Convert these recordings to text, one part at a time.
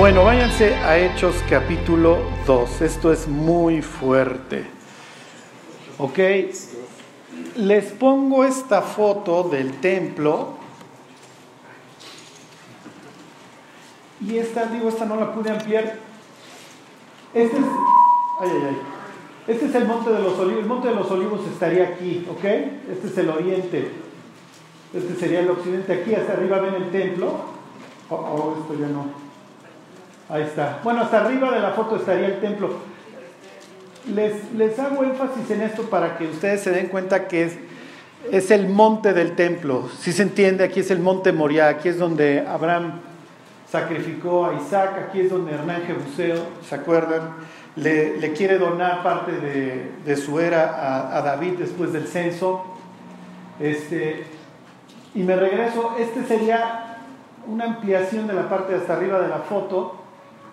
Bueno, váyanse a Hechos capítulo 2. Esto es muy fuerte. ¿Ok? Les pongo esta foto del templo. Y esta, digo, esta no la pude ampliar. Este es, ay, ay, ay. Este es el monte de los olivos. El monte de los olivos estaría aquí, ¿ok? Este es el oriente. Este sería el occidente. Aquí hasta arriba ven el templo. Oh, oh, esto ya no. Ahí está. Bueno, hasta arriba de la foto estaría el templo. Les, les hago énfasis en esto para que ustedes se den cuenta que es, es el monte del templo. Si se entiende, aquí es el monte Moriah, aquí es donde Abraham sacrificó a Isaac, aquí es donde Hernán Jebuseo, ¿se acuerdan? Le, le quiere donar parte de, de su era a, David después del censo. Este, y me regreso, este sería una ampliación de la parte de hasta arriba de la foto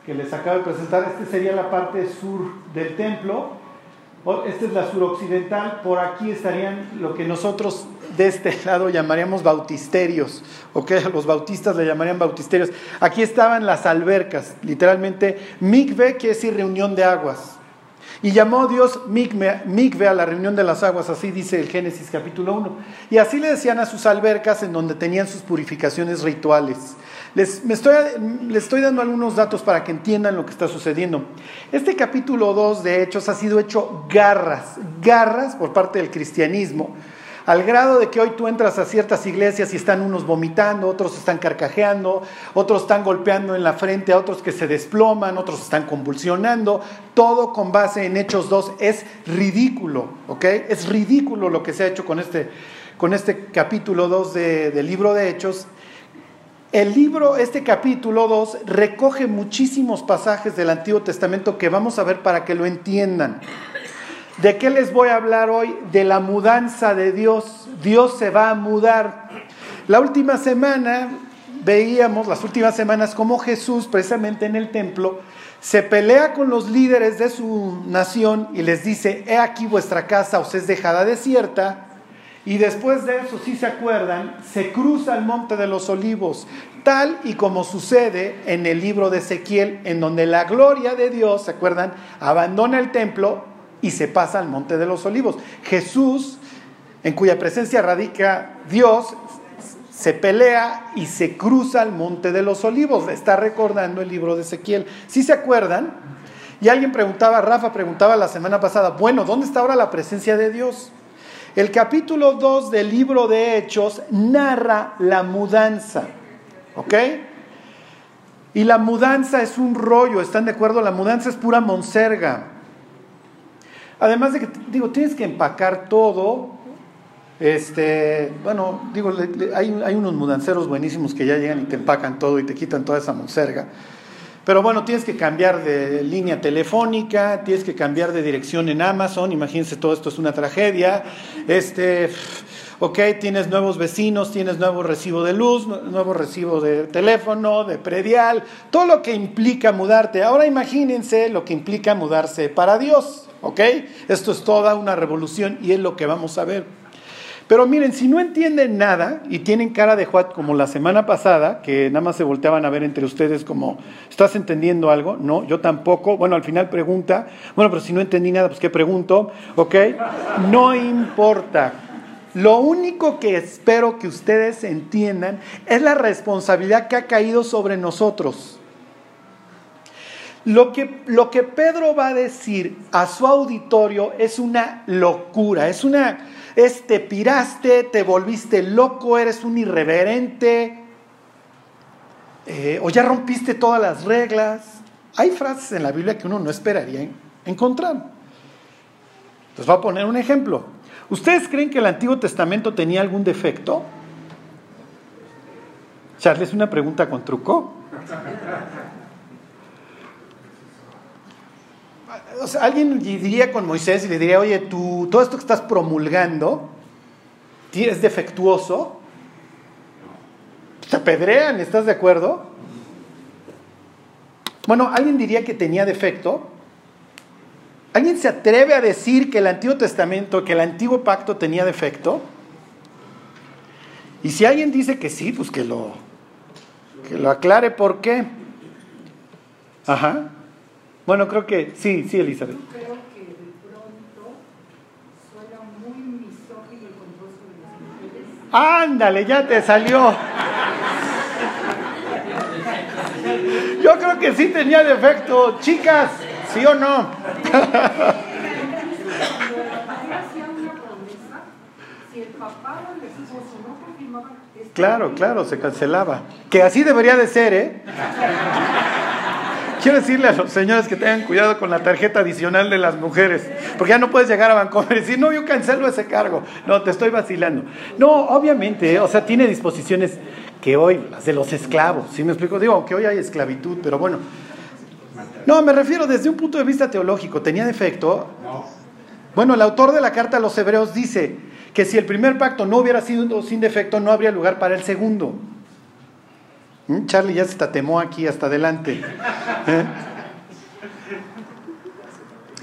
que les acabo de presentar, este sería la parte sur del templo, esta es la suroccidental, por aquí estarían lo que nosotros de este lado llamaríamos bautisterios, ok, los bautistas le llamarían bautisterios. Aquí estaban las albercas, literalmente, mikve quiere decir reunión de aguas. Y llamó Dios mikve a la reunión de las aguas, así dice el Génesis capítulo 1. Y así le decían a sus albercas en donde tenían sus purificaciones rituales. Les, estoy, dando algunos datos para que entiendan lo que está sucediendo. Este capítulo 2 de Hechos ha sido hecho garras, garras por parte del cristianismo, al grado de que hoy tú entras a ciertas iglesias y están unos vomitando, otros están carcajeando, otros están golpeando en la frente a otros que se desploman, otros están convulsionando, todo con base en Hechos 2 es ridículo, ¿ok? Es ridículo lo que se ha hecho con este, con este capítulo 2 del libro de Hechos el libro, este capítulo 2, recoge muchísimos pasajes del Antiguo Testamento que vamos a ver para que lo entiendan. ¿De qué les voy a hablar hoy? De la mudanza de Dios. Dios se va a mudar. La última semana veíamos, las últimas semanas, cómo Jesús, precisamente en el templo, se pelea con los líderes de su nación y les dice, he aquí vuestra casa os es dejada desierta y después de eso, si se acuerdan, se cruza el monte de los olivos, tal y como sucede en el libro de Ezequiel, en donde la gloria de Dios, ¿se acuerdan? Abandona el templo y se pasa al monte de los olivos. Jesús, en cuya presencia radica Dios, se pelea y se cruza al monte de los olivos. Está recordando el libro de Ezequiel. ¿Sí se acuerdan? Y alguien preguntaba, Rafa preguntaba la semana pasada, bueno, ¿dónde está ahora la presencia de Dios? El capítulo 2 del libro de Hechos narra la mudanza. ¿Ok? Y la mudanza es un rollo, ¿están de acuerdo? La mudanza es pura monserga. Además de que, digo, tienes que empacar todo. Este, bueno, digo, hay, hay unos mudanceros buenísimos que ya llegan y te empacan todo y te quitan toda esa monserga. Pero bueno, tienes que cambiar de línea telefónica, tienes que cambiar de dirección en Amazon, imagínense, todo esto es una tragedia. Este, ok, tienes nuevos vecinos, tienes nuevo recibo de luz, nuevo recibo de teléfono, de predial, todo lo que implica mudarte. Ahora imagínense lo que implica mudarse para Dios, ok. Esto es toda una revolución y es lo que vamos a ver. Pero miren, si no entienden nada y tienen cara de Juat como la semana pasada, que nada más se volteaban a ver entre ustedes como, ¿estás entendiendo algo? No, yo tampoco. Bueno, al final pregunta, bueno, pero si no entendí nada, pues ¿qué pregunto? ¿Ok? No importa. Lo único que espero que ustedes entiendan es la responsabilidad que ha caído sobre nosotros. Lo que, lo que Pedro va a decir a su auditorio es una locura, es una es te piraste, te volviste loco, eres un irreverente, eh, o ya rompiste todas las reglas. Hay frases en la Biblia que uno no esperaría encontrar. Les voy a poner un ejemplo. ¿Ustedes creen que el Antiguo Testamento tenía algún defecto? Charles, una pregunta con truco alguien diría con Moisés y le diría, oye, tú, todo esto que estás promulgando es defectuoso. Te apedrean, ¿estás de acuerdo? Bueno, alguien diría que tenía defecto. ¿Alguien se atreve a decir que el Antiguo Testamento, que el Antiguo Pacto tenía defecto? Y si alguien dice que sí, pues que lo, que lo aclare por qué. Ajá. Bueno, creo que sí, sí, Elizabeth. Creo que de pronto suena muy misógino sobre las mujeres. Ándale, ya te salió. Yo creo que sí tenía defecto, chicas, ¿sí o no? Claro, claro, se cancelaba. Que así debería de ser, ¿eh? Quiero decirle a los señores que tengan cuidado con la tarjeta adicional de las mujeres, porque ya no puedes llegar a Bancomer y decir, no, yo cancelo ese cargo. No, te estoy vacilando. No, obviamente, ¿eh? o sea, tiene disposiciones que hoy, las de los esclavos, ¿sí me explico? Digo, que hoy hay esclavitud, pero bueno. No, me refiero desde un punto de vista teológico, ¿tenía defecto? Bueno, el autor de la carta a los hebreos dice que si el primer pacto no hubiera sido sin defecto, no habría lugar para el segundo. ¿Mm? Charlie ya se tatemó aquí hasta adelante. ¿Eh?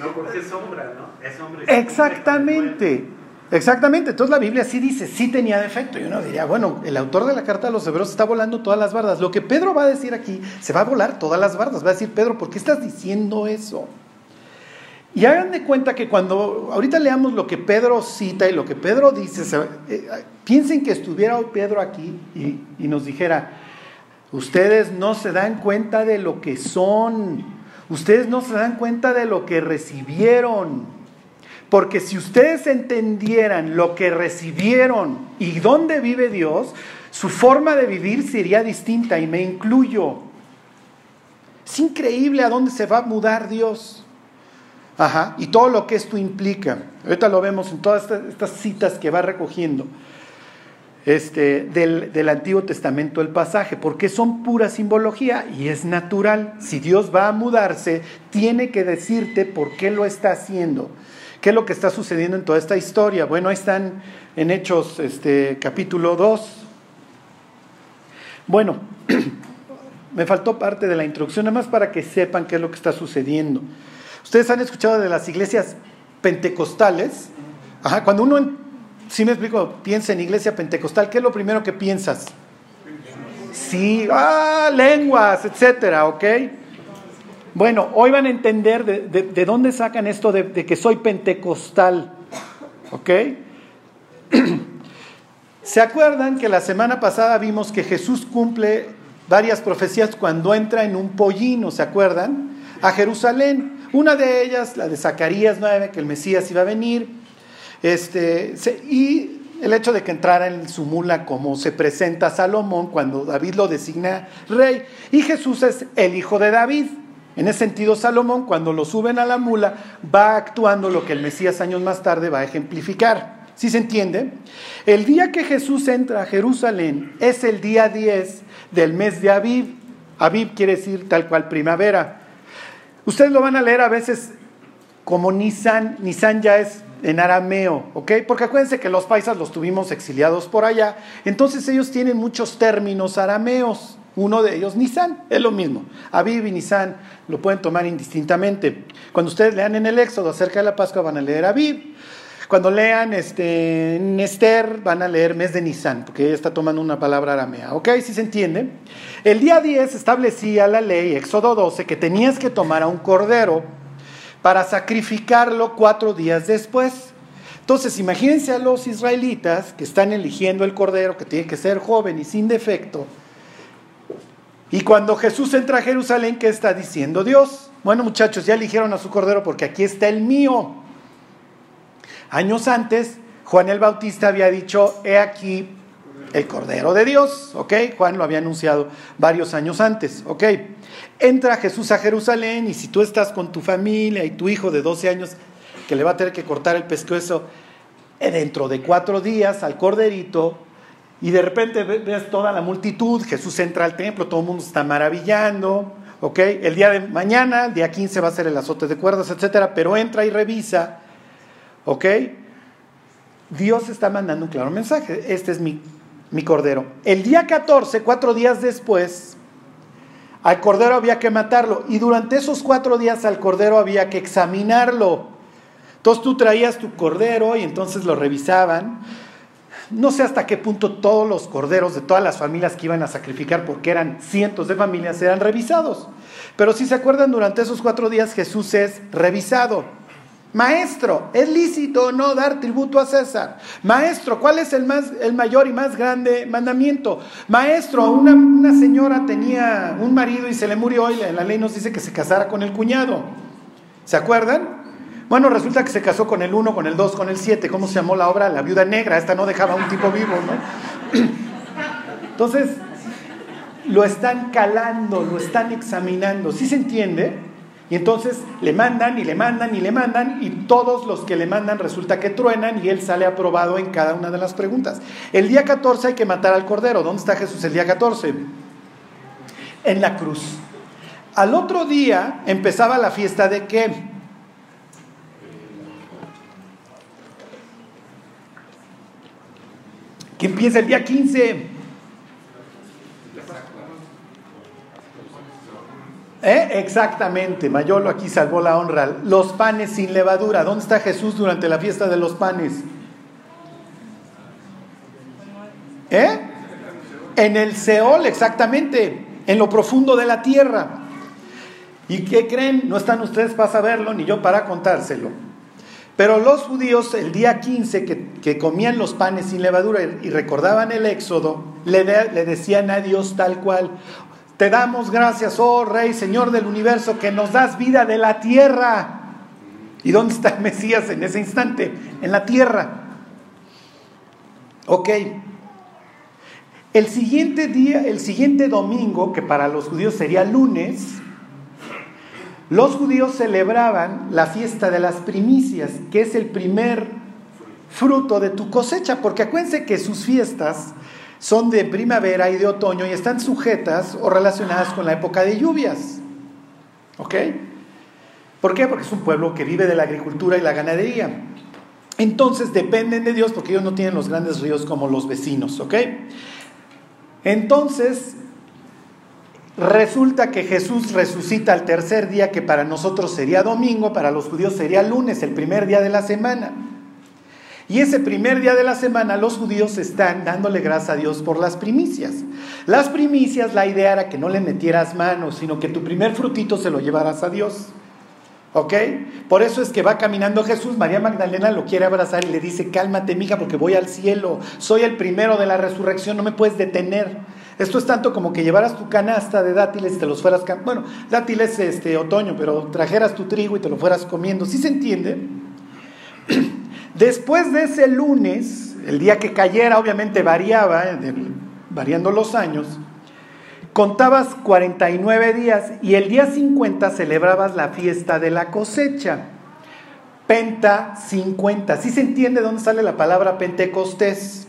No, porque es sombra, ¿no? Es sombra. Exactamente, exactamente. Entonces la Biblia sí dice, sí tenía defecto. Y uno diría, bueno, el autor de la carta a los hebreos está volando todas las bardas. Lo que Pedro va a decir aquí, se va a volar todas las bardas. Va a decir, Pedro, ¿por qué estás diciendo eso? Y hagan de cuenta que cuando ahorita leamos lo que Pedro cita y lo que Pedro dice, se- eh, piensen que estuviera hoy Pedro aquí y, y nos dijera, ustedes no se dan cuenta de lo que son, ustedes no se dan cuenta de lo que recibieron, porque si ustedes entendieran lo que recibieron y dónde vive Dios, su forma de vivir sería distinta y me incluyo. Es increíble a dónde se va a mudar Dios. Ajá, y todo lo que esto implica. Ahorita lo vemos en todas estas, citas que va recogiendo este, del, del Antiguo Testamento el pasaje, porque son pura simbología y es natural. Si Dios va a mudarse, tiene que decirte por qué lo está haciendo. ¿Qué es lo que está sucediendo en toda esta historia? Bueno, ahí están en Hechos este, capítulo 2. Bueno, me faltó parte de la introducción, nada más para que sepan qué es lo que está sucediendo. Ustedes han escuchado de las iglesias pentecostales. Cuando uno, si me explico, piensa en iglesia pentecostal, ¿qué es lo primero que piensas? Sí, ah, lenguas, etcétera, ¿ok? Bueno, hoy van a entender de, de- de dónde sacan esto de, de que soy pentecostal, ¿ok? ¿Se acuerdan que la semana pasada vimos que Jesús cumple varias profecías cuando entra en un pollino, ¿se acuerdan? A Jerusalén. Una de ellas, la de Zacarías 9, que el Mesías iba a venir. Este, y el hecho de que entrara en su mula como se presenta Salomón cuando David lo designa rey. Y Jesús es el hijo de David. En ese sentido, Salomón, cuando lo suben a la mula, va actuando lo que el Mesías años más tarde va a ejemplificar. ¿Sí se entiende? El día que Jesús entra a Jerusalén es el día 10 del mes de Aviv. Aviv quiere decir tal cual primavera. Ustedes lo van a leer a veces como Nisan. Nisan ya es en arameo, ¿ok? Porque acuérdense que los paisas los tuvimos exiliados por allá. Entonces ellos tienen muchos términos arameos. Uno de ellos, Nisan, es lo mismo. Aviv y Nisan lo pueden tomar indistintamente. Cuando ustedes lean en el Éxodo acerca de la Pascua van a leer Aviv. Cuando lean este, en Esther van a leer mes de Nisan, porque ella está tomando una palabra aramea. ¿Ok? ¿Sí se entiende? El día 10 establecía la ley, Éxodo 12, que tenías que tomar a un cordero para sacrificarlo cuatro días después. Entonces, imagínense a los israelitas que están eligiendo el cordero, que tiene que ser joven y sin defecto. Y cuando Jesús entra a Jerusalén, ¿qué está diciendo Dios? Bueno, muchachos, ya eligieron a su cordero porque aquí está el mío. Años antes, Juan el Bautista había dicho, he aquí el Cordero de Dios, ¿ok? Juan lo había anunciado varios años antes, ¿ok? Entra Jesús a Jerusalén y si tú estás con tu familia y tu hijo de 12 años que le va a tener que cortar el pescuezo, eh, dentro de cuatro días al corderito y de repente ve- ves toda la multitud, Jesús entra al templo, todo el mundo está maravillando, ¿ok? El día de mañana, el día 15 va a ser el azote de cuerdas, etcétera, pero entra y revisa, ¿ok? Dios está mandando un claro mensaje. Este es mi, mi cordero. El día 14, cuatro días después, al cordero había que matarlo. Y durante esos cuatro días al cordero había que examinarlo. Entonces tú traías tu cordero y entonces lo revisaban. no sé hasta qué punto todos los corderos de todas las familias que iban a sacrificar, porque eran cientos de familias, eran revisados. Pero si se acuerdan, durante esos cuatro días Jesús es revisado. Maestro, ¿es lícito o no dar tributo a César? Maestro, ¿cuál es el, más, el mayor y más grande mandamiento? Maestro, una, una señora tenía un marido y se le murió y la ley nos dice que se casara con el cuñado. ¿Se acuerdan? Bueno, resulta que se casó con el 1, con el 2, con el 7. ¿Cómo se llamó la obra? La viuda negra. Esta no dejaba a un tipo vivo, ¿no? Entonces, lo están calando, lo están examinando. ¿Sí se entiende? Y entonces le mandan y le mandan y le mandan y todos los que le mandan resulta que truenan y él sale aprobado en cada una de las preguntas. El día 14 hay que matar al cordero. ¿Dónde está Jesús el día 14? En la cruz. Al otro día empezaba la fiesta de qué? Que empieza el día 15. ¿Eh? Exactamente, Mayolo aquí salvó la honra. Los panes sin levadura. ¿Dónde está Jesús durante la fiesta de los panes? ¿Eh? En el Seol, exactamente, en lo profundo de la tierra. ¿Y qué creen? No están ustedes para saberlo, ni yo para contárselo. Pero los judíos el día 15 que, comían los panes sin levadura y, recordaban el éxodo, le, le decían a Dios tal cual, te damos gracias, oh Rey, Señor del universo, que nos das vida de la tierra. ¿Y dónde está el Mesías en ese instante? En la tierra. Ok. El siguiente día, el siguiente domingo, que para los judíos sería lunes, los judíos celebraban la fiesta de las primicias, que es el primer fruto de tu cosecha, porque acuérdense que sus fiestas son de primavera y de otoño y están sujetas o relacionadas con la época de lluvias. ¿Ok? ¿Por qué? Porque es un pueblo que vive de la agricultura y la ganadería. Entonces dependen de Dios porque ellos no tienen los grandes ríos como los vecinos. ¿Ok? Entonces Resulta que Jesús resucita al tercer día, que para nosotros sería domingo, para los judíos sería lunes, el primer día de la semana. Y ese primer día de la semana los judíos están dándole gracias a Dios por las primicias. Las primicias, la idea era que no le metieras manos, sino que tu primer frutito se lo llevaras a Dios. ¿Ok? Por eso es que va caminando Jesús, María Magdalena lo quiere abrazar y le dice, cálmate, mija, porque voy al cielo, soy el primero de la resurrección, no me puedes detener. Esto es tanto como que llevaras tu canasta de dátiles y te los fueras, bueno, dátiles este otoño, pero trajeras tu trigo y te lo fueras comiendo. ¿Sí se entiende? Después de ese lunes, el día que cayera, obviamente variaba, eh, variando los años, contabas 49 días y el día 50 celebrabas la fiesta de la cosecha. Penta 50. ¿Sí se entiende dónde sale la palabra Pentecostés?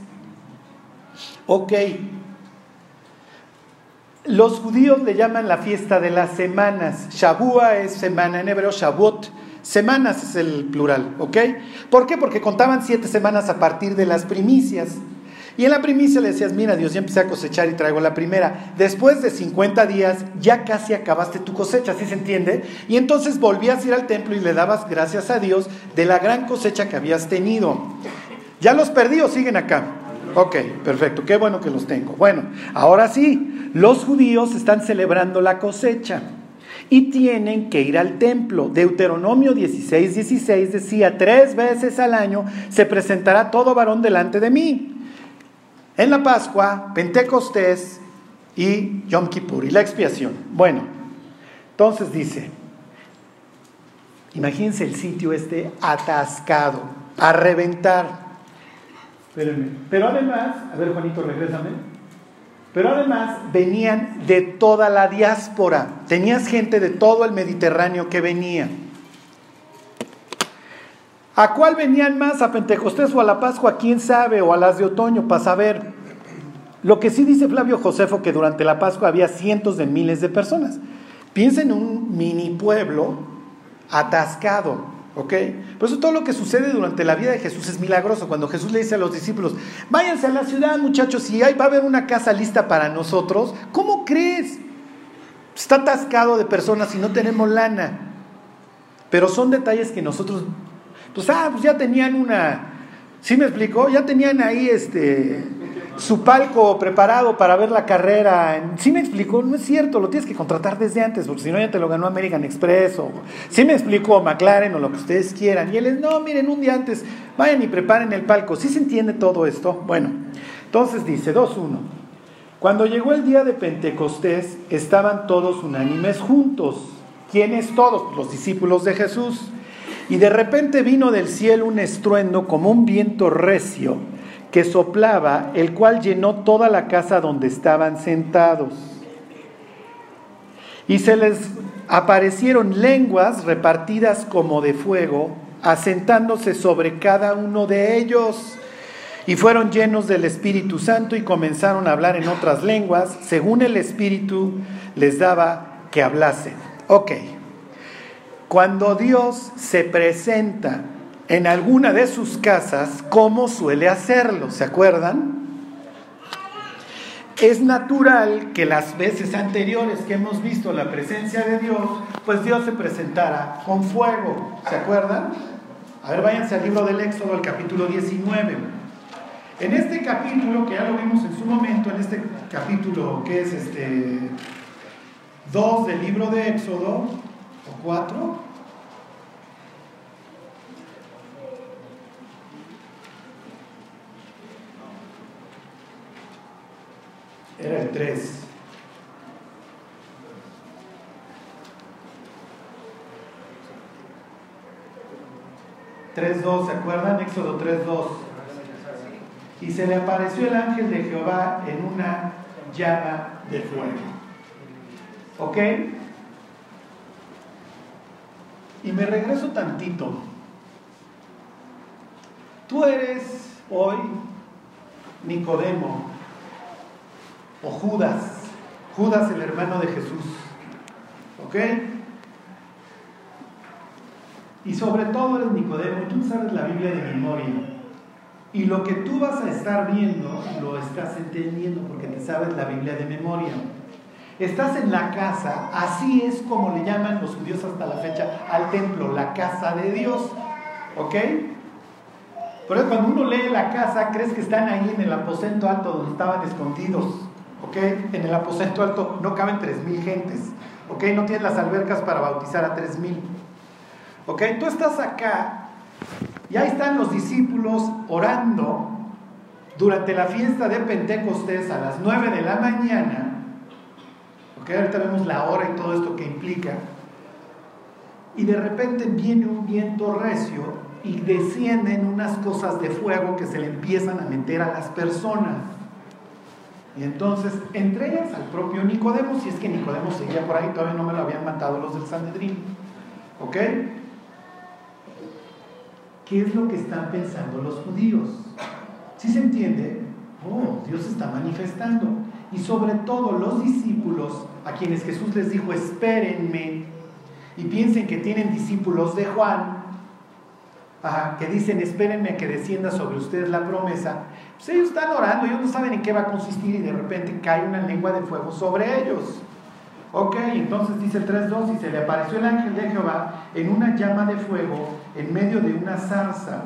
Ok, los judíos le llaman la fiesta de las semanas. Shabua es semana en hebreo, Shavuot. Semanas es el plural, ¿ok? ¿Por qué? Porque contaban siete semanas a partir de las primicias. Y en la primicia le decías, mira Dios, ya empecé a cosechar y traigo la primera. Después de 50 días ya casi acabaste tu cosecha, ¿sí se entiende? Y entonces volvías a ir al templo y le dabas gracias a Dios de la gran cosecha que habías tenido. Ya los perdidos siguen acá. Ok, perfecto, qué bueno que los tengo. Bueno, ahora sí, los judíos están celebrando la cosecha y tienen que ir al templo. Deuteronomio 16, 16 decía, tres veces al año se presentará todo varón delante de mí. En la Pascua, Pentecostés y Yom Kippur, y la expiación. Bueno, entonces dice, imagínense el sitio este atascado, a reventar. Pero además, a ver Juanito, regrésame. Pero además venían de toda la diáspora. Tenías gente de todo el Mediterráneo que venía. ¿A cuál venían más? ¿A Pentecostés o a la Pascua? ¿Quién sabe? ¿O a las de otoño? Para saber. Lo que sí dice Flavio Josefo que durante la Pascua había cientos de miles de personas. Piensa en un mini pueblo atascado. ¿Ok? Por eso todo lo que sucede durante la vida de Jesús es milagroso. Cuando Jesús le dice a los discípulos, váyanse a la ciudad muchachos, y ahí va a haber una casa lista para nosotros, ¿cómo crees? Está atascado de personas y no tenemos lana. Pero son detalles que nosotros, pues, ah, pues ya tenían una ¿Sí me explicó? Ya tenían ahí este su palco preparado para ver la carrera. ¿Sí me explicó? No es cierto, lo tienes que contratar desde antes, porque si no ya te lo ganó American Express o ¿sí me explicó McLaren o lo que ustedes quieran. Y él es, no, miren, un día antes, vayan y preparen el palco. ¿Sí se entiende todo esto? Bueno, entonces dice 2.1. Cuando llegó el día de Pentecostés, estaban todos unánimes juntos. ¿Quiénes todos? Los discípulos de Jesús. Y de repente vino del cielo un estruendo como un viento recio que soplaba, el cual llenó toda la casa donde estaban sentados. Y se les aparecieron lenguas repartidas como de fuego, asentándose sobre cada uno de ellos. Y fueron llenos del Espíritu Santo y comenzaron a hablar en otras lenguas, según el Espíritu les daba que hablasen. Ok. Cuando Dios se presenta en alguna de sus casas, ¿cómo suele hacerlo? ¿Se acuerdan? Es natural que las veces anteriores que hemos visto la presencia de Dios, pues Dios se presentara con fuego. ¿Se acuerdan? A ver, váyanse al libro del Éxodo, el capítulo 19. En este capítulo, que ya lo vimos en su momento, en este capítulo que es este 2 del libro de Éxodo, o 4, Era el 3. ¿3.2? ¿Se acuerdan? Éxodo 3.2. Y se le apareció el ángel de Jehová en una llama de fuego. ¿Ok? Y me regreso tantito. Tú eres hoy Nicodemo, o Judas, Judas el hermano de Jesús. ¿Ok? Y sobre todo eres Nicodemo, tú sabes la Biblia de memoria. Y lo que tú vas a estar viendo, lo estás entendiendo porque te sabes la Biblia de memoria. Estás en la casa, así es como le llaman los judíos hasta la fecha al templo, la casa de Dios. ¿Ok? Por eso cuando uno lee la casa, crees que están ahí en el aposento alto donde estaban escondidos. En el aposento alto no caben 3.000 gentes, ¿ok? No tienes las albercas para bautizar a 3.000, ¿ok? Tú estás acá y ahí están los discípulos orando durante la fiesta de Pentecostés a las 9 de la mañana, ¿ok? Ahorita vemos la hora y todo esto que implica. Y de repente viene un viento recio y descienden unas cosas de fuego que se le empiezan a meter a las personas. Y entonces, entre ellas al propio Nicodemo, si es que Nicodemo seguía por ahí, todavía no me lo habían matado los del Sanedrín. ¿Ok? ¿Qué es lo que están pensando los judíos? Si se entiende, oh, Dios está manifestando. Y sobre todo los discípulos, a quienes Jesús les dijo, espérenme, y piensen que tienen discípulos de Juan, que dicen, espérenme que descienda sobre ustedes la promesa, pues ellos están orando, ellos no saben en qué va a consistir y de repente cae una lengua de fuego sobre ellos. Ok, entonces dice el 3.2 y se le apareció el ángel de Jehová en una llama de fuego en medio de una zarza.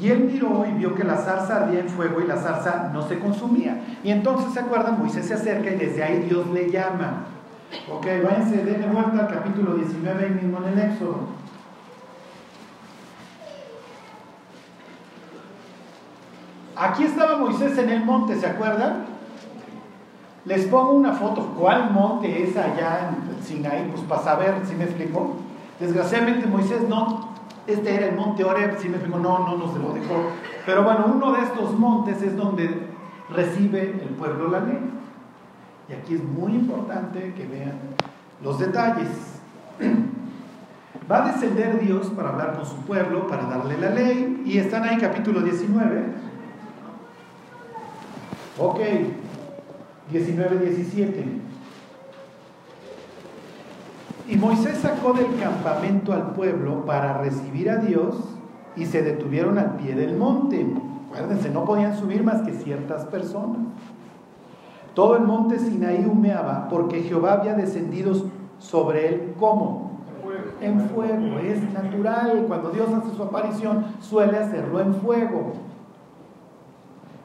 Y él miró y vio que la zarza ardía en fuego y la zarza no se consumía. Y entonces se acuerdan, Moisés se acerca y desde ahí Dios le llama. Ok, váyanse, denle vuelta al capítulo 19 ahí mismo en el Éxodo. Aquí estaba Moisés en el monte, ¿se acuerdan? Les pongo una foto. ¿Cuál monte es allá en Sinaí? Pues para saber, si me explicó? Desgraciadamente Moisés no, este era el monte Oreb, si me explicó? No, no nos lo dejó. Pero bueno, uno de estos montes es donde recibe el pueblo la ley. Y aquí es muy importante que vean los detalles. Va a descender Dios para hablar con su pueblo, para darle la ley. Y están ahí capítulo 19. Ok, 19, 17. Y Moisés sacó del campamento al pueblo para recibir a Dios y se detuvieron al pie del monte. Acuérdense, no podían subir más que ciertas personas. Todo el monte Sinaí humeaba porque Jehová había descendido sobre él como en fuego, es natural. Cuando Dios hace su aparición, suele hacerlo en fuego.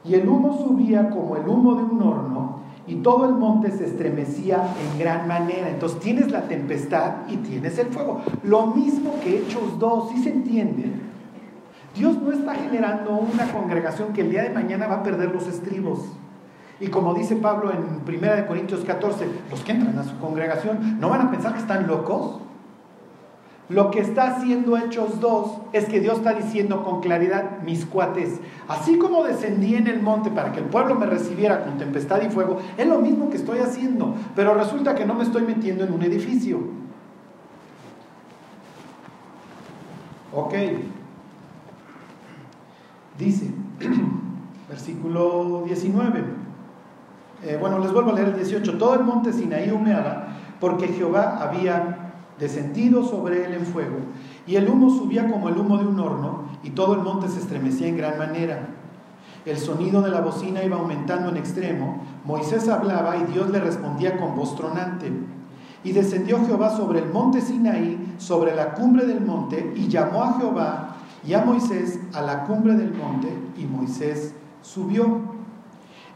Y el humo subía como el humo de un horno y todo el monte se estremecía en gran manera. Entonces tienes la tempestad y tienes el fuego. Lo mismo que Hechos 2, ¿sí se entiende? Dios no está generando una congregación que el día de mañana va a perder los estribos. Y como dice Pablo en 1 Corintios 14, los que entran a su congregación no van a pensar que están locos. Lo que está haciendo Hechos 2 es que Dios está diciendo con claridad, mis cuates, así como descendí en el monte para que el pueblo me recibiera con tempestad y fuego, es lo mismo que estoy haciendo, pero resulta que no me estoy metiendo en un edificio. Ok. Dice, versículo 19. Eh, bueno, les vuelvo a leer el 18. Todo el monte Sinaí humeaba porque Jehová había descendido sobre él en fuego, y el humo subía como el humo de un horno, y todo el monte se estremecía en gran manera. El sonido de la bocina iba aumentando en extremo, Moisés hablaba y Dios le respondía con voz tronante. Y descendió Jehová sobre el monte Sinaí, sobre la cumbre del monte, y llamó a Jehová y a Moisés a la cumbre del monte, y Moisés subió.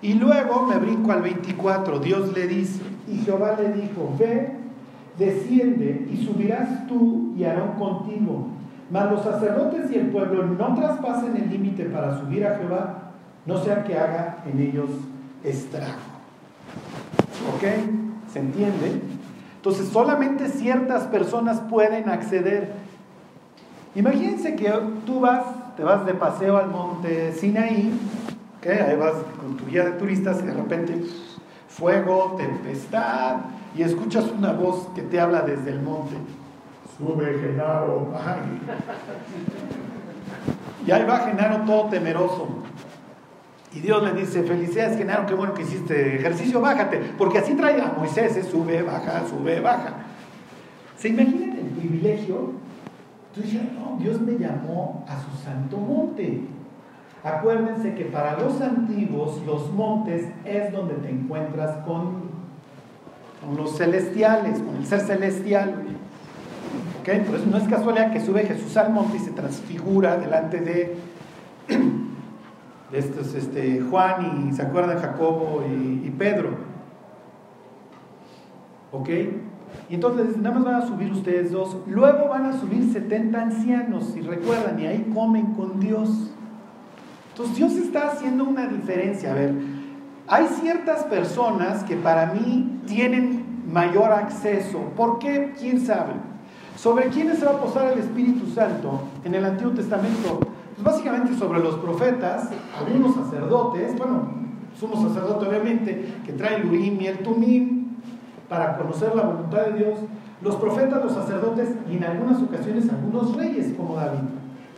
Y luego me brinco al 24, Dios le dice, y Jehová le dijo, ve desciende y subirás tú y Aarón contigo. Mas los sacerdotes y el pueblo no traspasen el límite para subir a Jehová, no sea que haga en ellos estrago. ¿Ok? ¿Se entiende? Entonces solamente ciertas personas pueden acceder. Imagínense que tú vas, te vas de paseo al monte Sinaí, ¿okay? ahí vas con tu guía de turistas y de repente fuego, tempestad, y escuchas una voz que te habla desde el monte. Sube Genaro. Y ahí va Genaro todo temeroso. Y Dios le dice, felicidades Genaro, qué bueno que hiciste ejercicio, bájate. Porque así trae a Moisés, ¿eh? sube, baja, sube, baja. ¿Se imaginan el privilegio? Tú dices, no, Dios me llamó a su santo monte. Acuérdense que para los antiguos los montes es donde te encuentras con con los celestiales, con el ser celestial. ¿Okay? Eso no es casualidad que sube Jesús al monte y se transfigura delante de, de estos, este, Juan y se acuerdan Jacobo y, Pedro. ¿Ok? Y entonces nada más van a subir ustedes dos. Luego van a subir 70 ancianos, y recuerdan, y ahí comen con Dios. Entonces Dios está haciendo una diferencia. A ver, hay ciertas personas que para mí tienen mayor acceso. ¿Por qué? ¿Quién sabe? ¿Sobre quiénes se va a posar el Espíritu Santo en el Antiguo Testamento? Pues básicamente sobre los profetas, algunos sacerdotes, bueno, somos sacerdote obviamente, que trae el Urim y el Tumim para conocer la voluntad de Dios, los profetas, los sacerdotes y en algunas ocasiones algunos reyes como David.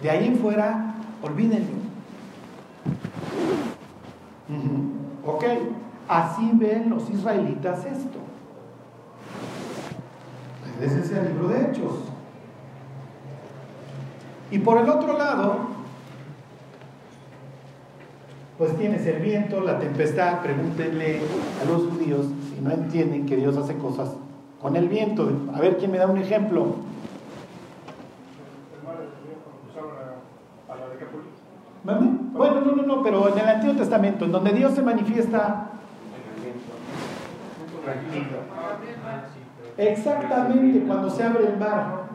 De ahí en fuera, olvídenlo. Ok, así ven los israelitas esto. Ese es el libro de Hechos. Y por el otro lado, pues tienes el viento, la tempestad. Pregúntenle a los judíos si no entienden que Dios hace cosas con el viento. A ver quién me da un ejemplo. Bueno, no, no, no, pero en el Antiguo Testamento, en donde Dios se manifiesta. Exactamente, cuando se abre el mar.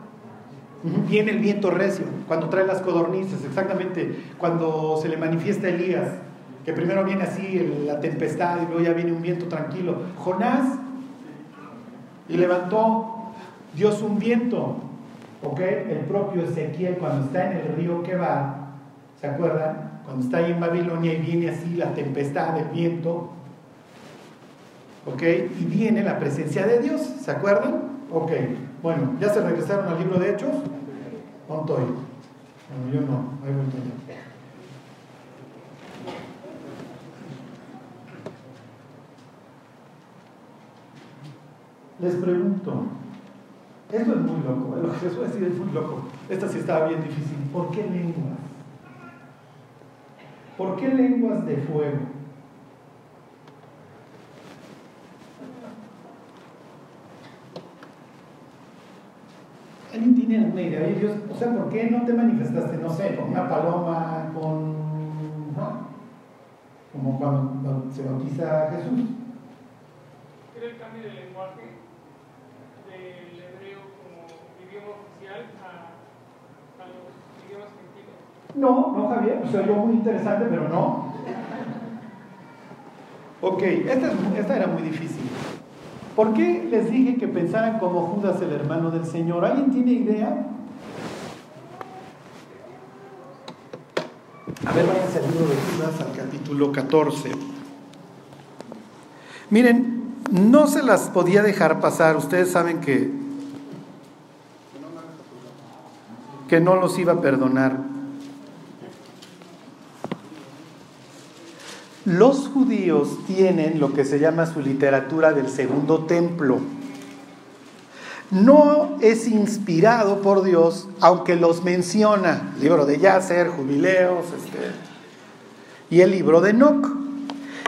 Viene el viento recio, cuando trae las codornices, exactamente, cuando se le manifiesta Elías, que primero viene así la tempestad y luego ya viene un viento tranquilo. Jonás, y levantó Dios un viento, ¿ok? El propio Ezequiel cuando está en el río va ¿Se acuerdan? Cuando está ahí en Babilonia y viene así la tempestad, el viento. ¿Ok? Y viene la presencia de Dios. ¿Se acuerdan? Ok. Bueno, ¿ya se regresaron al libro de Hechos? ¿Cuánto Bueno, yo no. Ahí voy ya. Les pregunto, esto es muy loco, lo que les voy a decir es muy loco. Esta sí estaba bien difícil. ¿Por qué lenguas? ¿Por qué lenguas de fuego? ¿Alguien tiene una idea. Oye, Dios, o sea, ¿por qué no te manifestaste, no sé, con una paloma, con. ¿no? Como cuando se bautiza Jesús. Era el cambio de lenguaje del hebreo como idioma oficial a, a los idiomas gentiles. No, no, Javier, o sea, yo muy interesante, pero no. Ok, esta, es- esta era muy difícil. ¿Por qué les dije que pensaran como Judas, el hermano del Señor? ¿Alguien tiene idea? A ver, váyanse al libro de Judas, al capítulo 14. Miren, no se las podía dejar pasar. Ustedes saben que, que no los iba a perdonar. Los judíos tienen lo que se llama su literatura del segundo templo. No es inspirado por Dios, aunque los menciona. Libro de Yasser, Jubileos, este, y el libro de Enoch.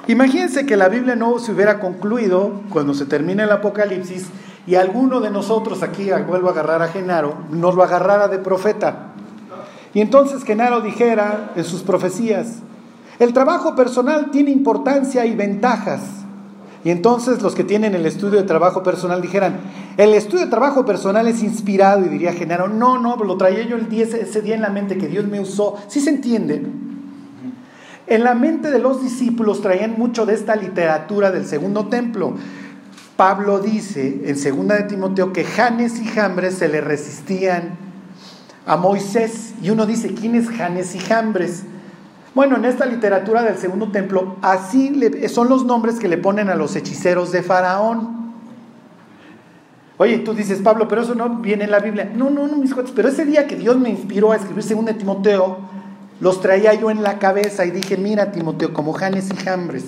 Imagínense que la Biblia no se hubiera concluido cuando se termina el Apocalipsis y alguno de nosotros aquí, vuelvo a agarrar a Genaro, nos lo agarrara de profeta. Y entonces Genaro dijera en sus profecías, el trabajo personal tiene importancia y ventajas. Y entonces los que tienen el estudio de trabajo personal dijeran, el estudio de trabajo personal es inspirado y diría Genaro, no, no, lo traía yo el día, ese día en la mente que Dios me usó. ¿Sí se entiende? En la mente de los discípulos traían mucho de esta literatura del segundo templo. Pablo dice en segunda de Timoteo que Janes y Jambres se le resistían a Moisés. Y uno dice, ¿quién es Janes y Jambres? Bueno, en esta literatura del segundo templo, así le- son los nombres que le ponen a los hechiceros de Faraón. Oye, tú dices, Pablo, pero eso no viene en la Biblia. No, no, no, mis cuates, pero ese día que Dios me inspiró a escribir segunda de Timoteo, los traía yo en la cabeza y dije, mira Timoteo, como Janes y Jambres.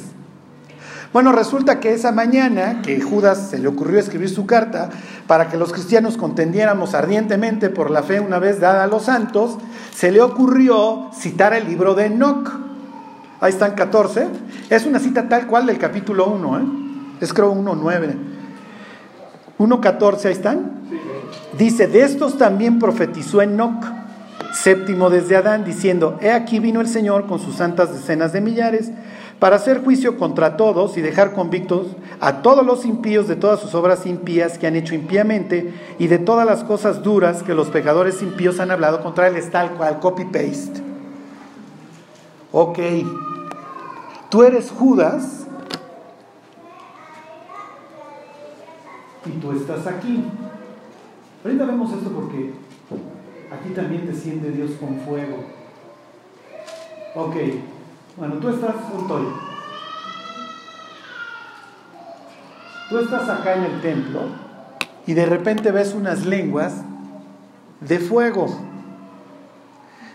Bueno, resulta que esa mañana que Judas se le ocurrió escribir su carta para que los cristianos contendiéramos ardientemente por la fe una vez dada a los santos, se le ocurrió citar el libro de Enoch. Ahí están 14. Es una cita tal cual del capítulo 1, ¿eh? es creo 1.9. 1.14, ahí están. Dice, de estos también profetizó Enoch, séptimo desde Adán, diciendo, he aquí vino el Señor con sus santas decenas de millares para hacer juicio contra todos y dejar convictos a todos los impíos de todas sus obras impías que han hecho impíamente y de todas las cosas duras que los pecadores impíos han hablado contra él, es tal cual, copy-paste. Ok, tú eres Judas y tú estás aquí. Ahorita vemos esto porque aquí también desciende Dios con fuego. Ok, bueno, tú estás junto hoy. Tú estás acá en el templo y de repente ves unas lenguas de fuego.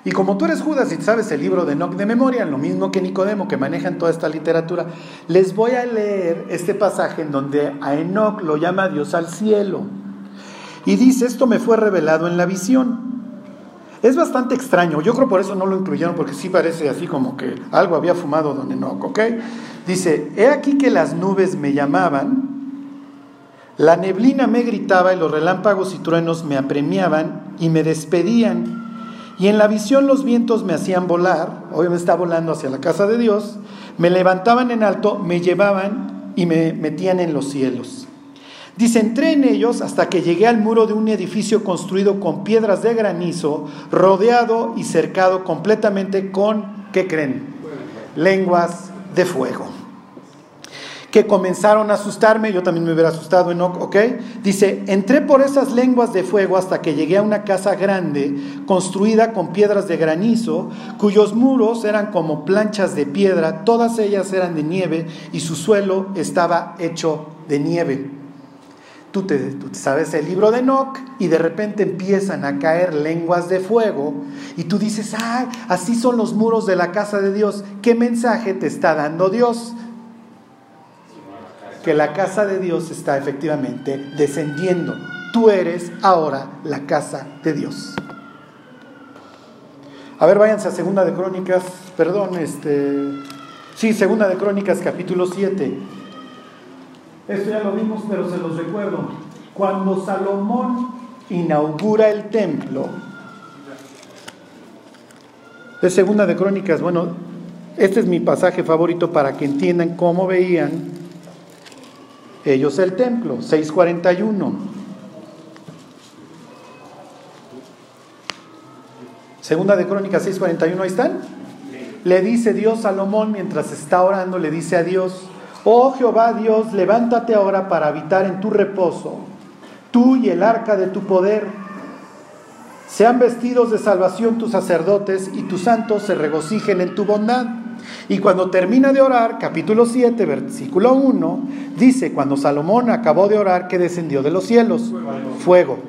Y como tú eres Judas y sabes el libro de Enoch de memoria, lo mismo que Nicodemo, que manejan toda esta literatura, les voy a leer este pasaje en donde a Enoch lo llama Dios al cielo. Y dice, esto me fue revelado en la visión. Es bastante extraño, yo creo por eso no lo incluyeron, porque sí parece así como que algo había fumado don Enoch, ¿ok? Dice, he aquí que las nubes me llamaban, la neblina me gritaba y los relámpagos y truenos me apremiaban y me despedían. Y en la visión los vientos me hacían volar, hoy me está volando hacia la casa de Dios, me levantaban en alto, me llevaban y me metían en los cielos. Dice, entré en ellos hasta que llegué al muro de un edificio construido con piedras de granizo, rodeado y cercado completamente con, ¿qué creen? Lenguas de fuego. Que comenzaron a asustarme, yo también me hubiera asustado. ¿ok? Dice, entré por esas lenguas de fuego hasta que llegué a una casa grande, construida con piedras de granizo, cuyos muros eran como planchas de piedra, todas ellas eran de nieve y su suelo estaba hecho de nieve. Tú te, sabes el libro de Enoch y de repente empiezan a caer lenguas de fuego y tú dices, ay, así son los muros de la casa de Dios. ¿Qué mensaje te está dando Dios? Que la casa de Dios está efectivamente descendiendo. Tú eres ahora la casa de Dios. A ver, váyanse a Segunda de Crónicas, perdón, este, sí, Segunda de Crónicas capítulo 7. Esto ya lo vimos, pero se los recuerdo. Cuando Salomón inaugura el templo, es segunda de Crónicas, bueno, este es mi pasaje favorito para que entiendan cómo veían ellos el templo, 641. Segunda de Crónicas 6:41, ahí están. Le dice Dios a Salomón mientras está orando, le dice a Dios, oh Jehová Dios, levántate ahora para habitar en tu reposo, tú y el arca de tu poder. Sean vestidos de salvación tus sacerdotes y tus santos se regocijen en tu bondad. Y cuando termina de orar, capítulo 7, versículo 1, dice, cuando Salomón acabó de orar, que descendió de los cielos? Fuego.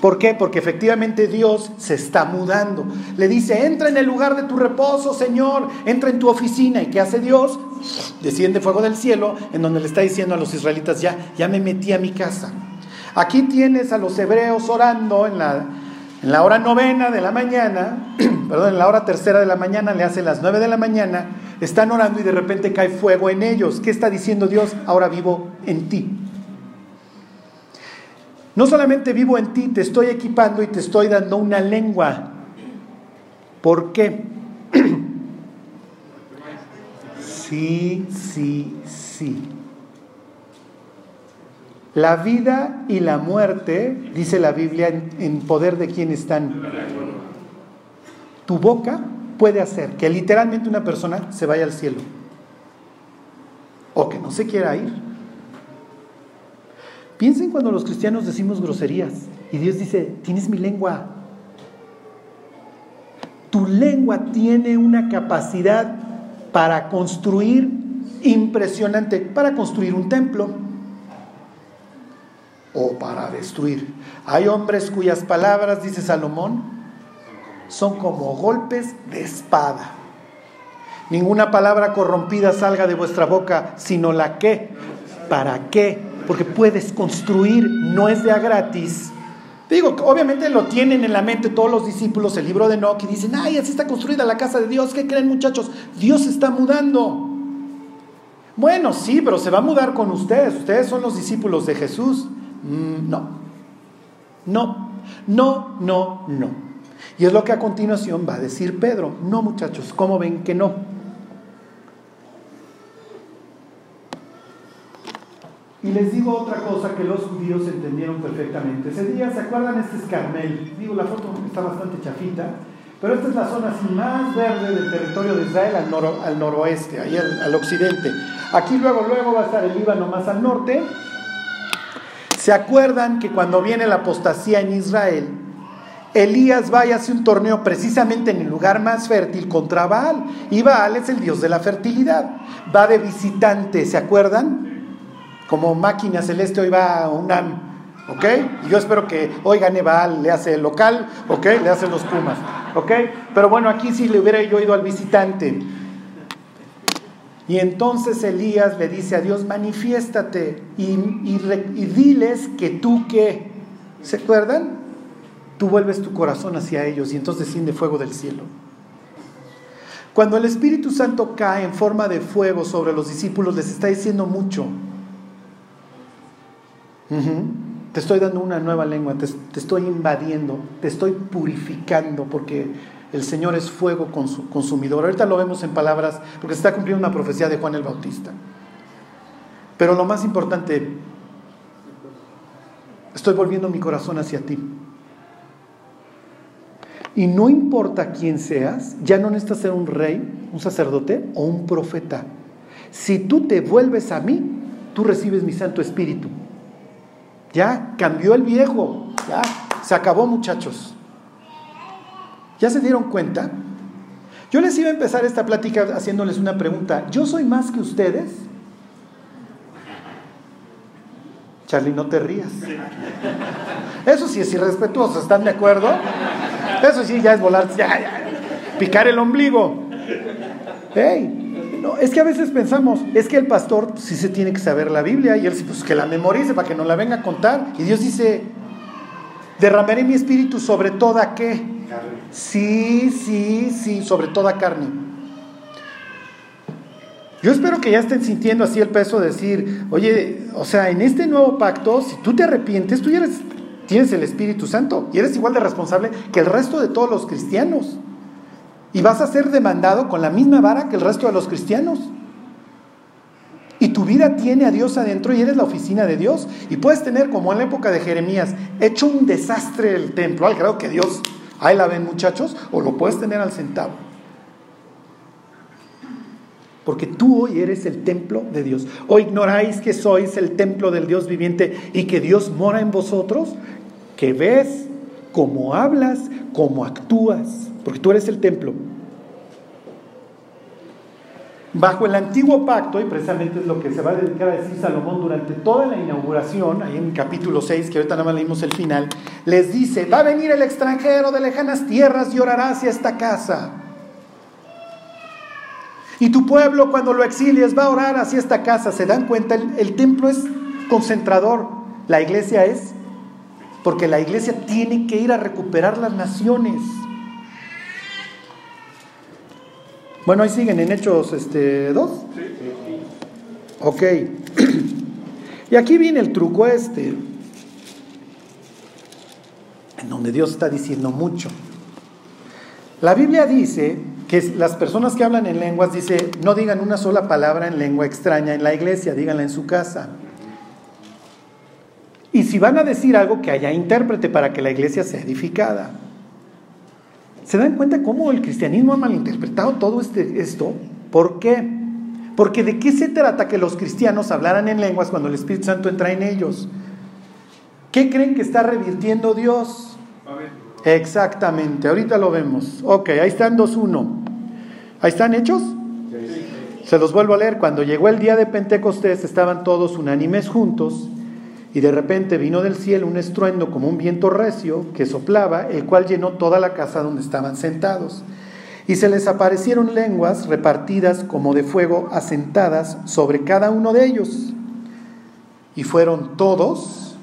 ¿Por qué? Porque efectivamente Dios se está mudando. Le dice, entra en el lugar de tu reposo, Señor, entra en tu oficina. ¿Y qué hace Dios? Desciende fuego del cielo, en donde le está diciendo a los israelitas, ya, ya me metí a mi casa. Aquí tienes a los hebreos orando en la, en la hora novena de la mañana, perdón, en la hora tercera de la mañana, le hace las nueve de la mañana, están orando y de repente cae fuego en ellos. ¿Qué está diciendo Dios? Ahora vivo en ti. No solamente vivo en ti, te estoy equipando y te estoy dando una lengua. ¿Por qué? Sí, sí, sí. La vida y la muerte, dice la Biblia, en, poder de quién están. Tu boca puede hacer que literalmente una persona se vaya al cielo o que no se quiera ir. Piensen cuando los cristianos decimos groserías y Dios dice, tienes mi lengua. Tu lengua tiene una capacidad para construir impresionante, para construir un templo o para destruir. Hay hombres cuyas palabras, dice Salomón, son como golpes de espada. Ninguna palabra corrompida salga de vuestra boca, sino la que, ¿para qué? Porque puedes construir, no es de a gratis. Digo, obviamente lo tienen en la mente todos los discípulos, el libro de Enoch, y dicen, ay, así está construida la casa de Dios. ¿Qué creen muchachos? Dios está mudando. Bueno, sí, pero se va a mudar con ustedes. Ustedes son los discípulos de Jesús. Mm, no, no, no, no, no. Y es lo que a continuación va a decir Pedro. No, muchachos, ¿cómo ven que no? Y les digo otra cosa que los judíos entendieron perfectamente. Ese día, ¿se acuerdan? Este es Carmel. Digo, la foto está bastante chafita, pero esta es la zona más verde del territorio de Israel al, noroeste, ahí al, occidente. Aquí luego, luego va a estar el Líbano más al norte ¿Se acuerdan que cuando viene la apostasía en Israel, Elías va y hace un torneo precisamente en el lugar más fértil contra Baal? Y Baal es el dios de la fertilidad. Va de visitante, ¿se acuerdan? Como máquina celeste hoy va a UNAM, ¿ok? Y yo espero que hoy gane le hace el local, ¿ok? Le hace los Pumas, ¿ok? Pero bueno, aquí sí le hubiera yo ido al visitante. Y entonces Elías le dice a Dios, manifiéstate y, diles que tú qué. ¿Se acuerdan? Tú vuelves tu corazón hacia ellos y entonces desciende fuego del cielo. Cuando el Espíritu Santo cae en forma de fuego sobre los discípulos, les está diciendo mucho. Te estoy dando una nueva lengua, te, te estoy invadiendo, te estoy purificando, porque el Señor es fuego consumidor. Ahorita lo vemos en palabras, porque se está cumpliendo una profecía de Juan el Bautista. Pero lo más importante, estoy volviendo mi corazón hacia ti. Y no importa quién seas, ya no necesitas ser un rey, un sacerdote o un profeta. Si tú te vuelves a mí, tú recibes mi Santo Espíritu. Ya cambió el viejo, ya se acabó muchachos. ¿Ya se dieron cuenta? Yo les iba a empezar esta plática haciéndoles una pregunta. ¿Yo soy más que ustedes? Charlie, no te rías. Eso sí es irrespetuoso, ¿están de acuerdo? Eso sí ya es volar, ya, picar el ombligo. Hey, no, es que a veces pensamos, es que el pastor sí se tiene que saber la Biblia y él sí, pues que la memorice para que no la venga a contar. Y Dios dice, derramaré mi espíritu sobre toda qué? Sí, sí, sí, sobre toda carne. Yo espero que ya estén sintiendo así el peso de decir, oye, o sea, en este nuevo pacto, si tú te arrepientes, tú ya eres tienes el Espíritu Santo y eres igual de responsable que el resto de todos los cristianos. Y vas a ser demandado con la misma vara que el resto de los cristianos. Y tu vida tiene a Dios adentro y eres la oficina de Dios. Y puedes tener, como en la época de Jeremías, hecho un desastre el templo, al grado que Dios, ahí la ven muchachos, o lo puedes tener al centavo. Porque tú hoy eres el templo de Dios. ¿O ignoráis que sois el templo del Dios viviente y que Dios mora en vosotros? Que ves cómo hablas, cómo actúas, porque tú eres el templo. Bajo el antiguo pacto, y precisamente es lo que se va a dedicar a decir Salomón durante toda la inauguración, ahí en capítulo 6, que ahorita nada más leímos el final, les dice, va a venir el extranjero de lejanas tierras y orará hacia esta casa. Y tu pueblo cuando lo exilies va a orar hacia esta casa. ¿Se dan cuenta? El, el templo es concentrador, la iglesia es, porque la iglesia tiene que ir a recuperar las naciones. Bueno, ahí siguen en Hechos este, 2. Ok. y aquí viene el truco este, en donde Dios está diciendo mucho. La Biblia dice que las personas que hablan en lenguas, dice, no digan una sola palabra en lengua extraña en la iglesia, díganla en su casa. Y si van a decir algo, que haya intérprete para que la iglesia sea edificada. ¿Se dan cuenta cómo el cristianismo ha malinterpretado todo este, esto? ¿Por qué? Porque de qué se trata que los cristianos hablaran en lenguas cuando el Espíritu Santo entra en ellos? ¿Qué creen que está revirtiendo Dios? Exactamente, ahorita lo vemos. Ok, ahí están 2.1. ¿Ahí están hechos? Se los vuelvo a leer. Cuando llegó el día de Pentecostés estaban todos unánimes juntos y de repente vino del cielo un estruendo como un viento recio que soplaba, el cual llenó toda la casa donde estaban sentados. Y se les aparecieron lenguas repartidas como de fuego, asentadas sobre cada uno de ellos. Y fueron todos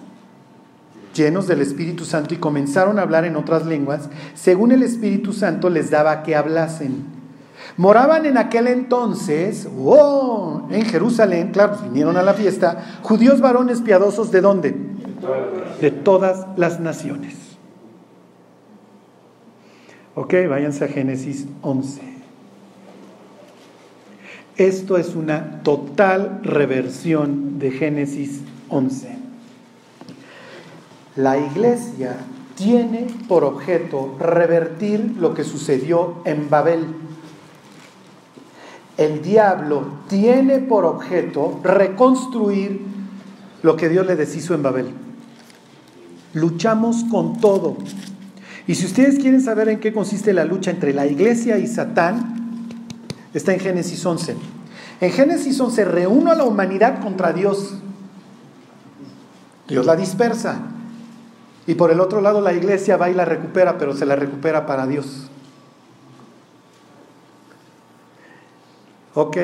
llenos del Espíritu Santo y comenzaron a hablar en otras lenguas, según el Espíritu Santo les daba que hablasen. Moraban en aquel entonces, oh, en Jerusalén, claro, vinieron a la fiesta, judíos varones piadosos de dónde? De todas las naciones. Ok, váyanse a Génesis 11. Esto es una total reversión de Génesis 11. La iglesia tiene por objeto revertir lo que sucedió en Babel. El diablo tiene por objeto reconstruir lo que Dios le deshizo en Babel. Luchamos con todo. Y si ustedes quieren saber en qué consiste la lucha entre la iglesia y Satán, está en Génesis 11. En Génesis 11 reúno a la humanidad contra Dios. Dios la dispersa. Y por el otro lado la iglesia va y la recupera, pero se la recupera para Dios. Ok.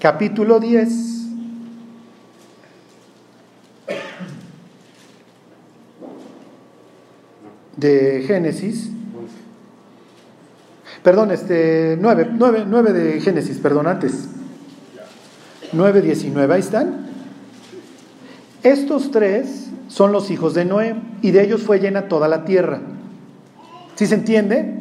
Capítulo 10. De Génesis. Perdón, este, 9, 9, 9 de Génesis, perdón, antes. 9, 19, ahí están. Estos tres son los hijos de Noé y de ellos fue llena toda la tierra. ¿Sí se entiende?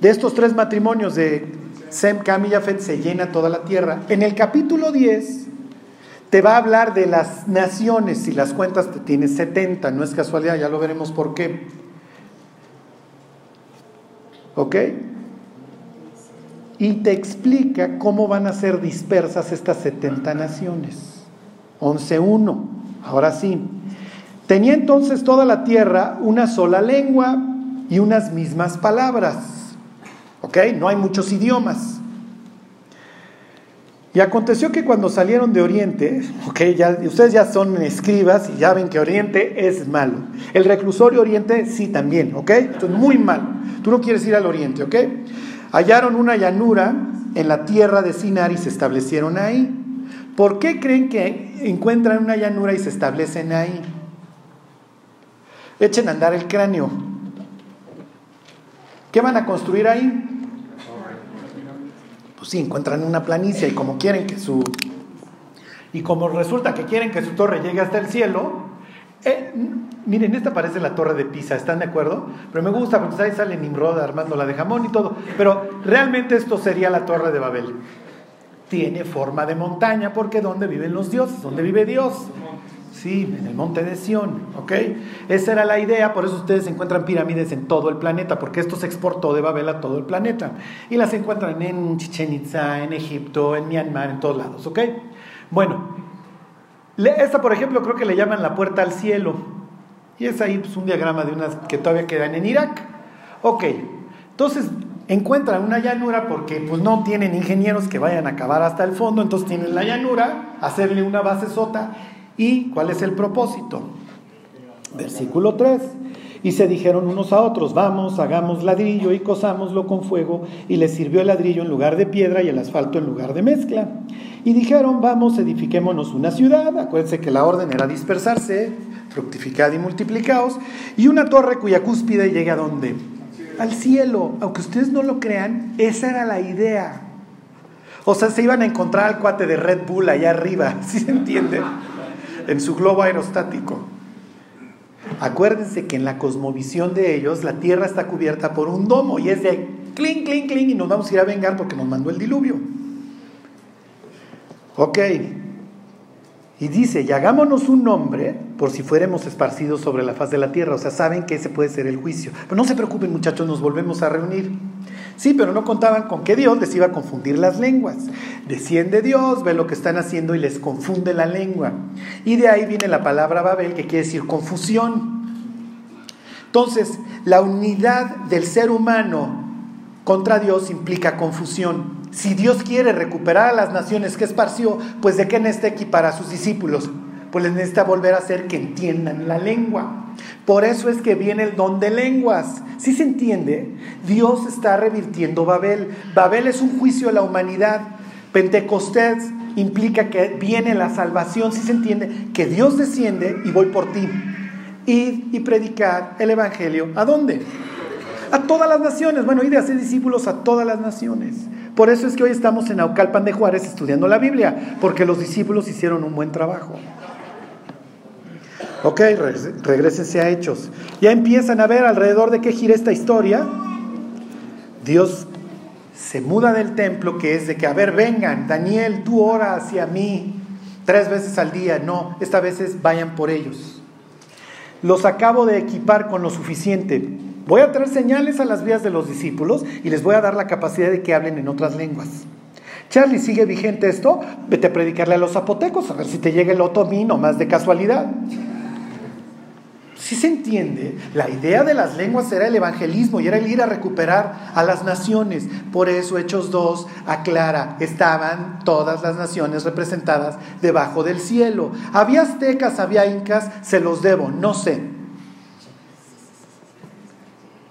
De estos tres matrimonios de Sem, Cam se llena toda la tierra. En el capítulo 10 te va a hablar de las naciones, si las cuentas te tienes 70, no es casualidad, ya lo veremos por qué. ¿Ok? Y te explica cómo van a ser dispersas estas 70 naciones. 11.1, ahora sí. Tenía entonces toda la tierra una sola lengua y unas mismas palabras. ¿Ok? No hay muchos idiomas. Y aconteció que cuando salieron de Oriente, ustedes ya son escribas y ya ven que Oriente es malo. El reclusorio Oriente sí también, ok, esto es muy malo. Tú no quieres ir al Oriente, ok. Hallaron una llanura en la tierra de Sinar y se establecieron ahí. ¿Por qué creen que encuentran una llanura y se establecen ahí? Echen a andar el cráneo. ¿Qué van a construir ahí? Pues sí, encuentran una planicie y como quieren que su... Y como resulta que quieren que su torre llegue hasta el cielo, Eh, miren, esta parece la torre de Pisa, ¿están de acuerdo? Pero me gusta porque ahí sale Nimrod armando la de jamón y todo. Pero realmente esto sería la torre de Babel. Tiene forma de montaña porque ¿dónde viven los dioses? ¿Dónde vive Dios? Sí, en el monte de Sión, ¿ok? Esa era la idea, por eso ustedes encuentran pirámides en todo el planeta, porque esto se exportó de Babel a todo el planeta. Y las encuentran en Chichen Itza, en Egipto, en Myanmar, en todos lados, ¿ok? Bueno, esta por ejemplo creo que le llaman la puerta al cielo. Y es ahí pues, un diagrama de unas que todavía quedan en Irak. Ok, entonces encuentran una llanura porque pues no tienen ingenieros que vayan a cavar hasta el fondo, entonces tienen la llanura, hacerle una base sota ¿Y cuál es el propósito? Versículo 3. Y se dijeron unos a otros, vamos, hagamos ladrillo y cosámoslo con fuego. Y les sirvió el ladrillo en lugar de piedra y el asfalto en lugar de mezcla. Y dijeron, vamos, edifiquémonos una ciudad. Acuérdense que la orden era dispersarse, fructificad y multiplicaos. Y una torre cuya cúspide llegue a dónde? Al cielo. Aunque ustedes no lo crean, esa era la idea. O sea, se iban a encontrar al cuate de Red Bull allá arriba, ¿sí se entiende? En su globo aerostático. Acuérdense que en la cosmovisión de ellos la tierra está cubierta por un domo y es de clink, clink, clink y nos vamos a ir a vengar porque nos mandó el diluvio. Ok. Y dice, y hagámonos un nombre por si fuéramos esparcidos sobre la faz de la tierra. O sea, saben que ese puede ser el juicio. Pero no se preocupen muchachos, nos volvemos a reunir. Sí, pero no contaban con que Dios les iba a confundir las lenguas. Desciende Dios, ve lo que están haciendo y les confunde la lengua. Y de ahí viene la palabra Babel, que quiere decir confusión. Entonces, la unidad del ser humano contra Dios implica confusión. Si Dios quiere recuperar a las naciones que esparció, pues de qué necesita equipar a sus discípulos? Pues les necesita volver a hacer que entiendan la lengua. Por eso es que viene el don de lenguas. Si se entiende, Dios está revirtiendo Babel. Babel es un juicio a la humanidad. Pentecostés implica que viene la salvación. Si se entiende, que Dios desciende y voy por ti. Id y predicar el Evangelio. ¿A dónde? A todas las naciones. Bueno, id a hacer discípulos a todas las naciones. Por eso es que hoy estamos en Aucalpan de Juárez estudiando la Biblia, porque los discípulos hicieron un buen trabajo. Ok, regresense a Hechos. Ya empiezan a ver alrededor de qué gira esta historia. Dios se muda del templo, que es de que, a ver, vengan, Daniel, tú ora hacia mí tres veces al día. No, esta vez vayan por ellos. Los acabo de equipar con lo suficiente. Voy a traer señales a las vías de los discípulos y les voy a dar la capacidad de que hablen en otras lenguas. Charlie, ¿sigue vigente esto? Vete a predicarle a los zapotecos, a ver si te llega el otomí, más de casualidad. Si se entiende, la idea de las lenguas era el evangelismo y era el ir a recuperar a las naciones. Por eso Hechos 2 aclara, estaban todas las naciones representadas debajo del cielo. Había aztecas, había incas, se los debo, no sé.